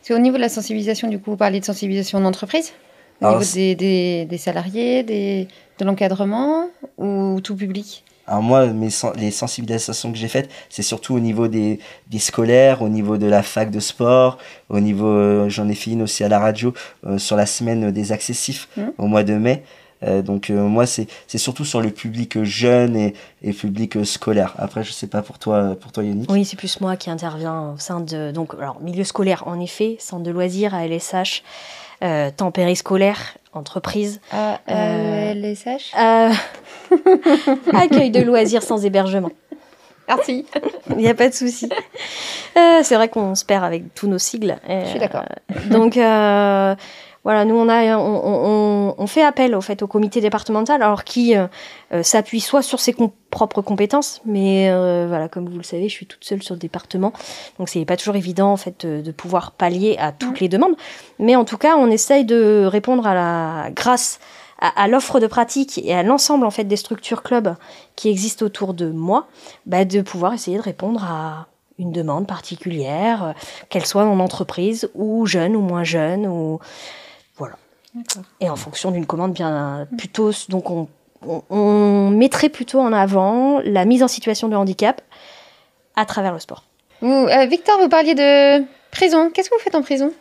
C'est au niveau de la sensibilisation, du coup, vous parlez de sensibilisation d'entreprise Au Alors, niveau des, des, des salariés, des, de l'encadrement ou tout public? Alors moi, mes, les sensibilisations que j'ai faites, c'est surtout au niveau des, des scolaires, au niveau de la fac de sport, au niveau, euh, j'en ai fait une aussi à la radio euh, sur la semaine des accessifs Mhm. au mois de mai. Euh, donc euh, moi, c'est c'est surtout sur le public jeune et, et public euh, scolaire. Après, je sais pas pour toi, pour toi Yannick. Oui, c'est plus moi qui intervient au sein de donc alors milieu scolaire en effet, centre de loisirs à LSH, euh, temps périscolaire, entreprise, À Euh, LSH euh, accueil de loisirs sans hébergement. Merci. Il n'y a pas de souci. Euh, c'est vrai qu'on se perd avec tous nos sigles. Je suis d'accord. Donc euh, voilà, nous on a, on, on- on fait appel au fait au comité départemental, alors qui euh, euh, s'appuie soit sur ses propres compétences, mais euh, voilà, comme vous le savez, je suis toute seule sur le département, donc c'est pas toujours évident en fait de, pouvoir pallier à toutes les demandes. Mais en tout cas, on essaye de répondre à la grâce à, à l'offre de pratique et à l'ensemble en fait des structures clubs qui existent autour de moi, bah, de pouvoir essayer de répondre à une demande particulière, euh, qu'elle soit en entreprise ou jeune ou moins jeune ou. Et en fonction d'une commande bien plutôt donc on, on, on mettrait plutôt en avant la mise en situation de handicap à travers le sport. Vous, euh, Victor, vous parliez de prison. Qu'est-ce que vous faites en prison?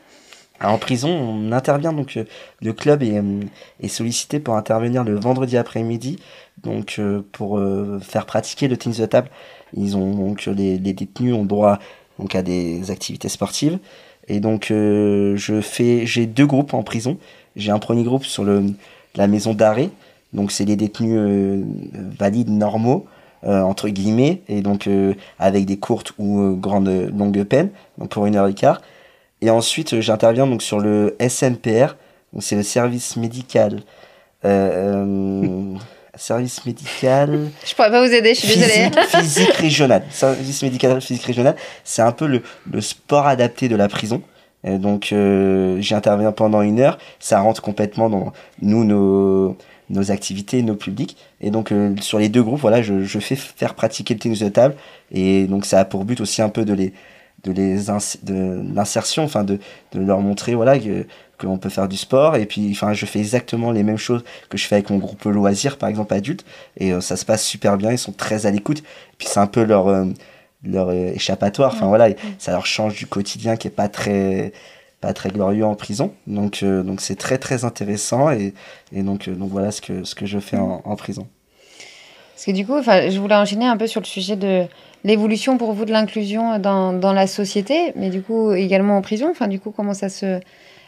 Alors, en prison, on intervient donc euh, le club est, euh, est sollicité pour intervenir le vendredi après-midi, donc euh, pour euh, faire pratiquer le tennis de table. Ils ont donc les, les détenus ont droit donc à des activités sportives et donc euh, je fais j'ai deux groupes en prison. J'ai un premier groupe sur le la maison d'arrêt, donc c'est les détenus euh, valides normaux. euh, entre guillemets et donc euh, avec des courtes ou euh, grandes longues peines donc pour une heure et quart et ensuite, euh, j'interviens donc sur le SMPR, donc c'est le service médical euh, service médical. Je pourrais pas vous aider, je suis désolée. Physique, physique régional. Service médical physique régional, c'est un peu le, le sport adapté de la prison. Et donc euh, j'interviens pendant une heure, ça rentre complètement dans nous nos nos activités, nos publics. Et donc euh, sur les deux groupes, voilà, je, fais faire pratiquer le tennis de table. Et donc ça a pour but aussi un peu de les de les de l'insertion, enfin de, de leur montrer voilà que qu'on peut faire du sport. Et puis enfin je fais exactement les mêmes choses que je fais avec mon groupe loisir par exemple adulte et euh, ça se passe super bien, ils sont très à l'écoute. Puis c'est un peu leur euh, leur euh, échappatoire, enfin voilà, ça leur change du quotidien qui est pas très pas très glorieux en prison. Donc euh, donc c'est très très intéressant et et donc euh, donc voilà ce que ce que je fais en, en prison. Parce que du coup, enfin, je voulais enchaîner un peu sur le sujet de l'évolution pour vous de l'inclusion dans, dans la société, mais du coup également en prison. Enfin, du coup, comment ça se.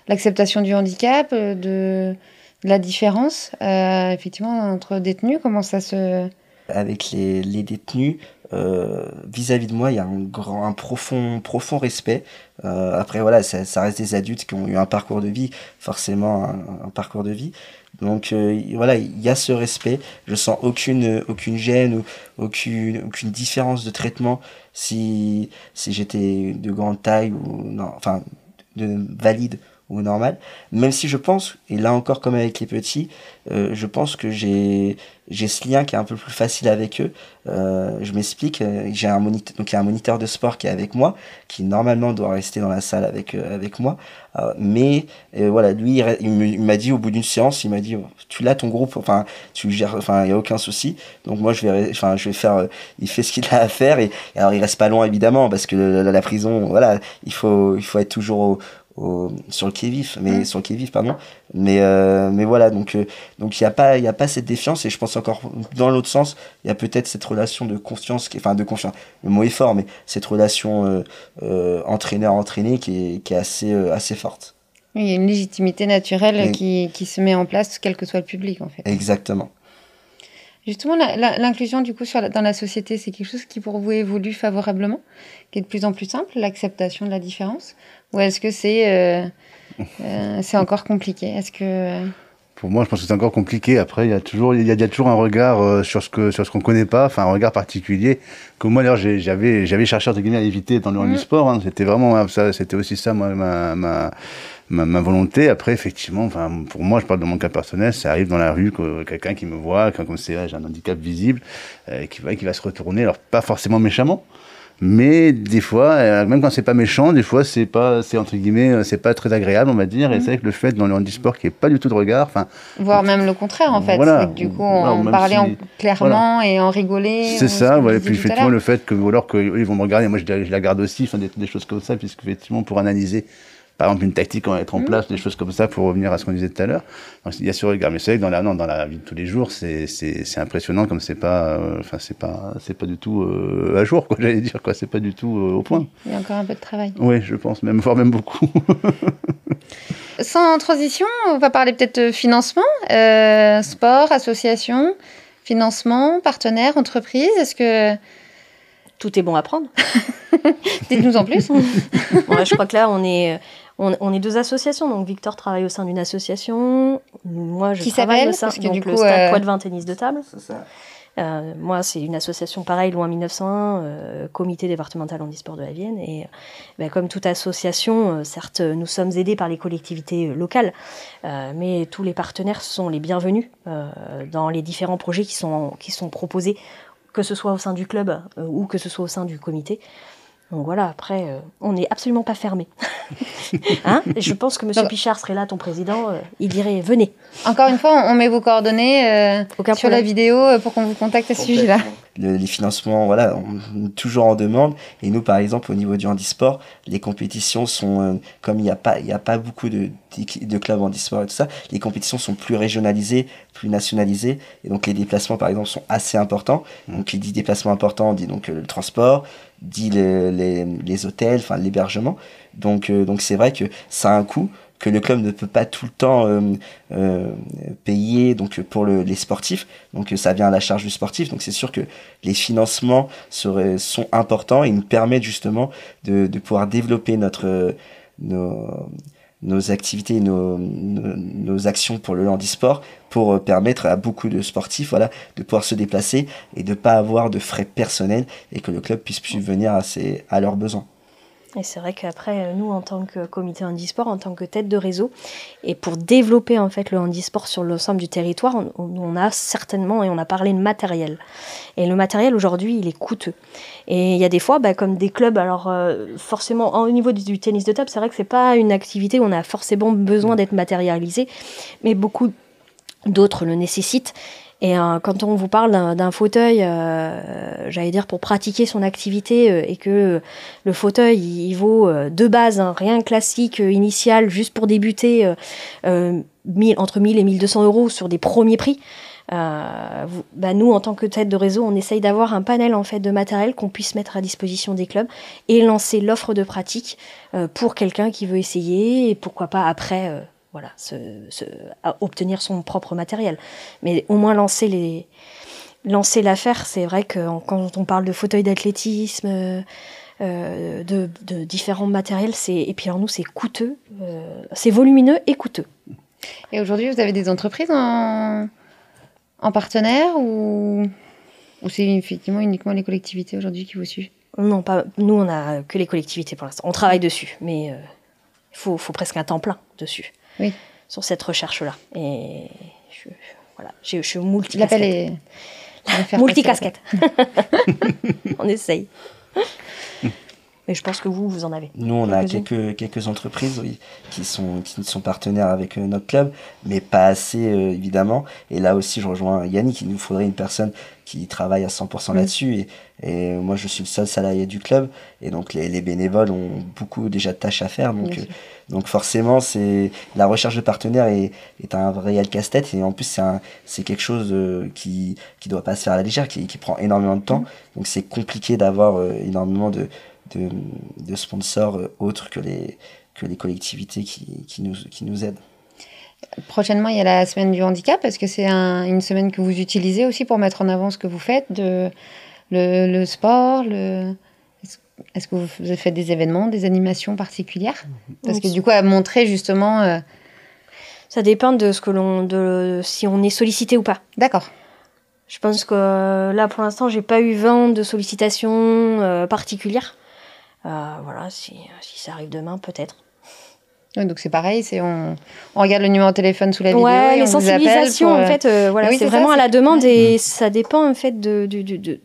L'acceptation du handicap, de, de la différence, euh, effectivement, entre détenus, comment ça se. avec les, les détenus euh, vis-à-vis de moi il y a un grand un profond profond respect. Euh, après voilà ça, ça reste des adultes qui ont eu un parcours de vie forcément un, un parcours de vie. Donc euh, voilà il y a ce respect. Je sens aucune aucune gêne ou aucune aucune différence de traitement si si j'étais de grande taille ou non enfin de valide ou normal même si je pense et là encore comme avec les petits euh, je pense que j'ai j'ai ce lien qui est un peu plus facile avec eux. Euh, je m'explique, euh, j'ai un moniteur, donc il y a un moniteur de sport qui est avec moi, qui normalement doit rester dans la salle avec avec moi, mais voilà, lui il, m'a dit au bout d'une séance, il m'a dit tu l'as ton groupe, enfin tu gères, enfin il y a aucun souci. Donc moi je vais, enfin je vais faire, il fait ce qu'il a à faire et, et alors il reste pas loin évidemment parce que la, la prison, voilà, il faut il faut être toujours au, au- sur le qui vif, mais Mm. sur le qui vif pardon. Mais euh, mais voilà donc euh, donc il y a pas y a pas cette défiance et je pense encore dans l'autre sens il y a peut-être cette relation de confiance qui enfin de confiance le mot est fort mais cette relation euh, euh, entraîneur entraîné qui est qui est assez assez forte Oui, Il y a une légitimité naturelle qui, qui se met en place, quel que soit le public, en fait. exactement Justement, l'inclusion, du coup, sur la- dans la société, c'est quelque chose qui, pour vous, évolue favorablement, qui est de plus en plus simple, l'acceptation de la différence Ou est-ce que c'est euh, euh, c'est encore compliqué? Est-ce que... Pour moi, je pense que c'est encore compliqué. Après, il y a toujours, il y a, il y a toujours un regard euh, sur ce que, sur ce qu'on connaît pas, enfin un regard particulier. Que moi, d'ailleurs, j'avais, j'avais cherché entre guillemets à éviter dans le Mhm. handisport. Hein. C'était vraiment euh, ça, c'était aussi ça, moi, ma, ma, ma, ma volonté. Après, effectivement, enfin, pour moi, je parle de mon cas personnel. Ça arrive dans la rue, que quelqu'un qui me voit, quand, comme c'est, j'ai un handicap visible, euh, qui va, qui va se retourner. Alors, pas forcément méchamment. Mais des fois, euh, même quand c'est pas méchant, des fois c'est pas, c'est entre guillemets, euh, c'est pas très agréable, on va dire. Et Mhm. c'est vrai que le fait dans le handisport qu'il n'y ait pas du tout de regard, enfin, Voire même le contraire, en fait. Voilà. C'est que, du coup, Voilà, on parlait si- en- clairement et en rigolait. C'est ça, ouais, et puis effectivement le fait que, ou alors qu'ils vont me regarder, moi je, la- je la garde aussi, enfin, des, des choses comme ça, puisque effectivement pour analyser, par exemple une tactique, va mettre en Mhm. place, des choses comme ça pour revenir à ce qu'on disait tout à l'heure. Donc il y a ce regard, mais c'est vrai que dans la, non, dans la vie de tous les jours, c'est, c'est, c'est impressionnant comme c'est pas, euh, enfin c'est pas, c'est pas du tout euh, à jour, quoi, j'allais dire, quoi, c'est pas du tout euh, au point. Il y a encore un peu de travail. Oui, je pense, même, voire même beaucoup. Sans transition, on va parler peut-être de financement, euh, sport, association, financement, partenaire, entreprise. Est-ce que... Tout est bon à prendre. Dites-nous en plus. Bon, là, je crois que là, on est, on, on est deux associations. Donc, Victor travaille au sein d'une association. Moi, je Qui travaille s'appelle au sein Parce que donc, du le coup, Stade euh, Tennis de Table. c'est ça Euh, moi, c'est une association pareille, loin 1901, euh, comité départemental handisport de la Vienne. Et euh, ben, comme toute association, euh, certes, nous sommes aidés par les collectivités euh, locales, euh, mais tous les partenaires sont les bienvenus euh, dans les différents projets qui sont, qui sont proposés, que ce soit au sein du club euh, ou que ce soit au sein du comité. Donc voilà, après, euh, on n'est absolument pas fermé. hein? Et je pense que M. Donc- Pichard serait là, ton président, euh, il dirait venez. Encore une fois, on met vos coordonnées euh, sur la vidéo pour qu'on vous contacte à ce sujet-là. Le- les financements, voilà, on toujours en demande. Et nous, par exemple, au niveau du handisport, les compétitions sont, euh, comme il n'y a pas, y a pas beaucoup de, de clubs handisport et tout ça, les compétitions sont plus régionalisées, plus nationalisées. Et donc, les déplacements, par exemple, sont assez importants. Donc, qui dit déplacement important, dit donc euh, le transport, dit le- les, les hôtels, enfin, l'hébergement. Donc, euh, donc c'est vrai que ça a un coût que le club ne peut pas tout le temps euh, euh, payer donc pour le, les sportifs donc euh, ça vient à la charge du sportif donc c'est sûr que les financements sont importants et nous permettent justement de, pouvoir développer notre nos, activités nos, actions pour le handisport pour permettre à beaucoup de sportifs voilà, de pouvoir se déplacer et de pas avoir de frais personnels et que le club puisse venir à, ses, à leurs besoins. Et c'est vrai qu'après, nous, en tant que comité handisport, en tant que tête de réseau, et pour développer en fait le handisport sur l'ensemble du territoire, on, on, a certainement, et on a parlé de matériel. Et le matériel aujourd'hui, il est coûteux. Et il y a des fois, bah, comme des clubs, alors euh, forcément, au niveau du, du, tennis de table, c'est vrai que c'est pas une activité où on a forcément besoin d'être matérialisé, mais beaucoup d'autres le nécessitent. Et euh, quand on vous parle d'un fauteuil, euh, j'allais dire pour pratiquer son activité, euh, et que le fauteuil il, vaut euh, de base, hein, rien classique initial, juste pour débuter, mille, entre 1000 et 1200 euros sur des premiers prix. Vous, bah nous, en tant que tête de réseau, on essaye d'avoir un panel en fait de matériel qu'on puisse mettre à disposition des clubs et lancer l'offre de pratique pour quelqu'un qui veut essayer et pourquoi pas après voilà, se, se, obtenir son propre matériel. Mais au moins lancer les lancer l'affaire, c'est vrai que quand on parle de fauteuil d'athlétisme, euh, de, de, différents matériels, c'est et puis alors nous c'est coûteux, euh, c'est volumineux et coûteux. Et aujourd'hui, vous avez des entreprises en, en partenaire ou, ou c'est effectivement uniquement les collectivités aujourd'hui qui vous suivent? Non, pas nous, on a que les collectivités pour l'instant. On travaille dessus, mais il euh, faut, faut presque un temps plein dessus oui. sur cette recherche-là. Et je, voilà, je, je suis multi L'appel est... Multicasquette. on essaye. Mais je pense que vous, vous en avez. Nous, on a quelques, quelques entreprises oui, qui, sont, qui sont partenaires avec euh, notre club, mais pas assez, euh, évidemment. Et là aussi, je rejoins Yannick, il nous faudrait une personne qui travaille à 100% mmh. là-dessus. Et, et, moi, je suis le seul salarié du club. Et donc, les, les bénévoles ont beaucoup déjà de tâches à faire. Donc, euh, donc forcément, c'est la recherche de partenaires est, est un réel casse-tête. Et en plus, c'est quelque chose euh, qui ne doit pas se faire à la légère, qui, qui prend énormément de temps. Mmh. Donc, c'est compliqué d'avoir euh, énormément de de, de sponsors euh, autres que les, que les collectivités qui, qui, nous, qui nous aident. Prochainement, il y a la semaine du handicap. Est-ce que c'est un, une semaine que vous utilisez aussi pour mettre en avant ce que vous faites, de, le, le sport le... Est-ce que vous faites des événements, des animations particulières? Parce que du coup, à montrer justement. Euh... Ça dépend de ce que l'on, de si on est sollicité ou pas. D'accord. Je pense que euh, là, pour l'instant, j'ai pas eu vent de sollicitations euh, particulières. Euh, voilà, si, si ça arrive demain, peut-être. Oui, donc c'est pareil, c'est on, on, regarde le numéro de téléphone sous la vidéo. Ouais, et les on sensibilisations, vous en fait, euh, voilà, oui, c'est vraiment ça, à la demande et ça dépend en fait de, de, de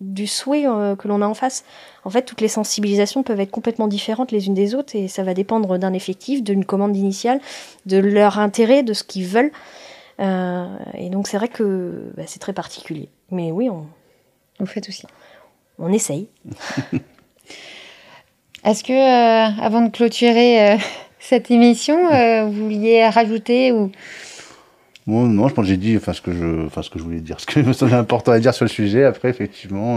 du souhait euh, que l'on a en face. En fait, toutes les sensibilisations peuvent être complètement différentes les unes des autres et ça va dépendre d'un effectif, d'une commande initiale, de leur intérêt, de ce qu'ils veulent. Euh, et donc c'est vrai que bah, c'est très particulier. Mais oui, on. Vous faites aussi. On essaye. Est-ce que, euh, avant de clôturer euh, cette émission, euh, vous vouliez rajouter ou? Non, je pense que j'ai dit enfin, ce, que je, enfin, ce que je voulais dire, ce que me semblait important à dire sur le sujet. Après, effectivement,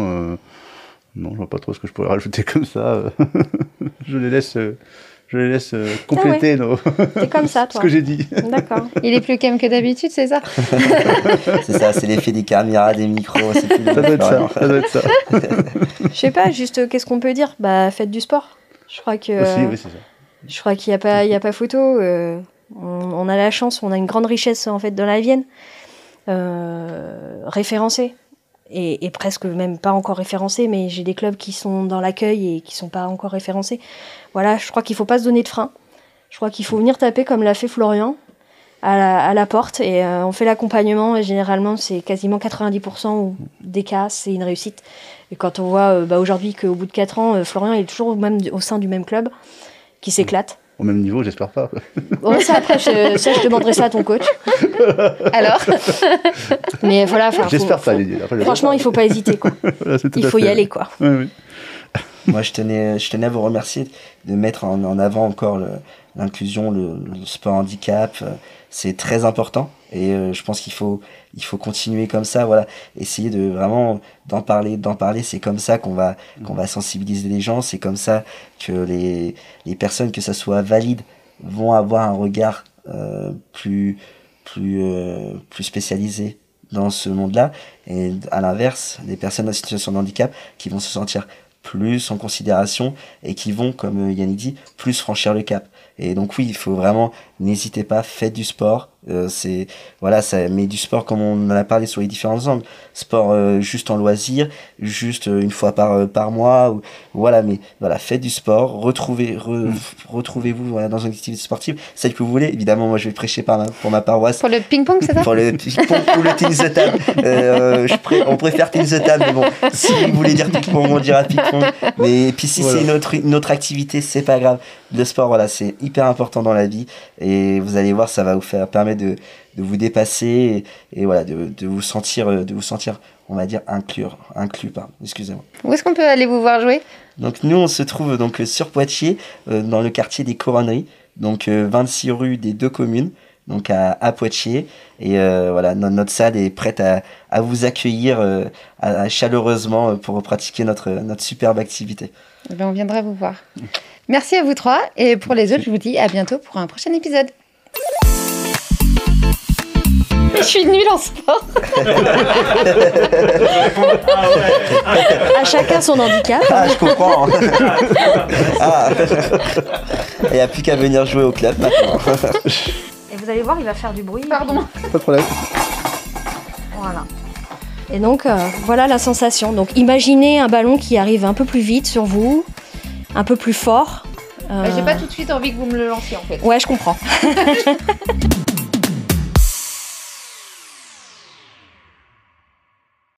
non, je vois pas trop ce que je pourrais rajouter comme ça. je les laisse, je les laisse compléter ah ouais. nos... comme ça, toi. ce que j'ai dit. D'accord. Il est plus calme que d'habitude, c'est ça C'est ça, c'est l'effet des caméras, des micros. Ça doit, être ça, ça doit être ça. Je sais pas, juste qu'est-ce qu'on peut dire? Bah, faites du sport. Je crois que. Aussi, oui, c'est ça. Je crois qu'il n'y a pas, il y a pas photo. Euh, on, on, a la chance, on a une grande richesse en fait dans la Vienne, euh, référencée et, presque même pas encore référencée, mais j'ai des clubs qui sont dans l'accueil et qui sont pas encore référencés. Voilà, je crois qu'il faut pas se donner de frein. Je crois qu'il faut venir taper comme l'a fait Florian à la, à la porte et euh, on fait l'accompagnement et généralement c'est quasiment 90% des cas c'est une réussite. Et quand on voit euh, bah, aujourd'hui qu'au bout de 4 ans, euh, Florian est toujours même, au sein du même club, qui s'éclate. Au même niveau, j'espère pas. Bon, ça, après, je, ça, je demanderai ça à ton coach. Alors Mais voilà. J'espère pas, Après, Franchement, il faut pas hésiter. Quoi. voilà, il faut y aller. quoi. Oui, oui. Moi, je tenais, je tenais à vous remercier de mettre en, en avant encore l'inclusion, le, le, sport handicap. C'est très important et euh, je pense qu'il faut, il faut continuer comme ça. Voilà, essayer de vraiment d'en parler, d'en parler. C'est comme ça qu'on va, qu'on va sensibiliser les gens. C'est comme ça que les, les personnes, que ça soit valide, vont avoir un regard euh, plus, plus, euh, plus spécialisé dans ce monde-là. Et à l'inverse, les personnes en situation de handicap qui vont se sentir plus en considération et qui vont, comme Yannick dit, plus franchir le cap. Et donc oui, il faut vraiment, n'hésitez pas, faites du sport. Euh, c'est voilà, ça met du sport comme on en a parlé sur les différents angles. Sport euh, juste en loisir, juste euh, une fois par par mois. Ou, voilà, mais voilà, faites du sport, retrouvez mm. retrouvez-vous voilà, dans une activité sportive, celle que vous voulez. Évidemment, moi je vais prêcher par pour ma paroisse. Pour le ping-pong, c'est ça? Pour le ping-pong ou le tennis de table. je on préfère tennis de table, mais bon, si vous voulez dire ping-pong, on dira ping-pong. Mais puis si c'est une autre, une autre activité, c'est pas grave. Le sport, voilà, c'est hyper important dans la vie et vous allez voir, ça va vous faire permettre de, de vous dépasser et, voilà, de, de, vous sentir, euh, de vous sentir, on va dire, inclus, inclus excusez-moi. Où est-ce qu'on peut aller vous voir jouer? Donc nous, on se trouve donc sur Poitiers, euh, dans le quartier des Couronneries, donc 26 euh, rue des deux communes donc à, à, Poitiers. Et voilà, notre, salle est prête à, à vous accueillir chaleureusement pour pratiquer notre, notre superbe activité. Eh on viendra vous voir. Merci à vous trois. Et pour les autres, je vous dis à bientôt pour un prochain épisode. Je suis nulle en sport. à chacun son handicap. Ah, je comprends. ah. Il n'y a plus qu'à venir jouer au club maintenant. Et vous allez voir, il va faire du bruit. Pardon. Pas de problème. Voilà. Et donc, euh, voilà la sensation. Donc, imaginez un ballon qui arrive un peu plus vite sur vous, un peu plus fort. Bah, j'ai pas tout de suite envie que vous me le lanciez en fait. Ouais, je comprends.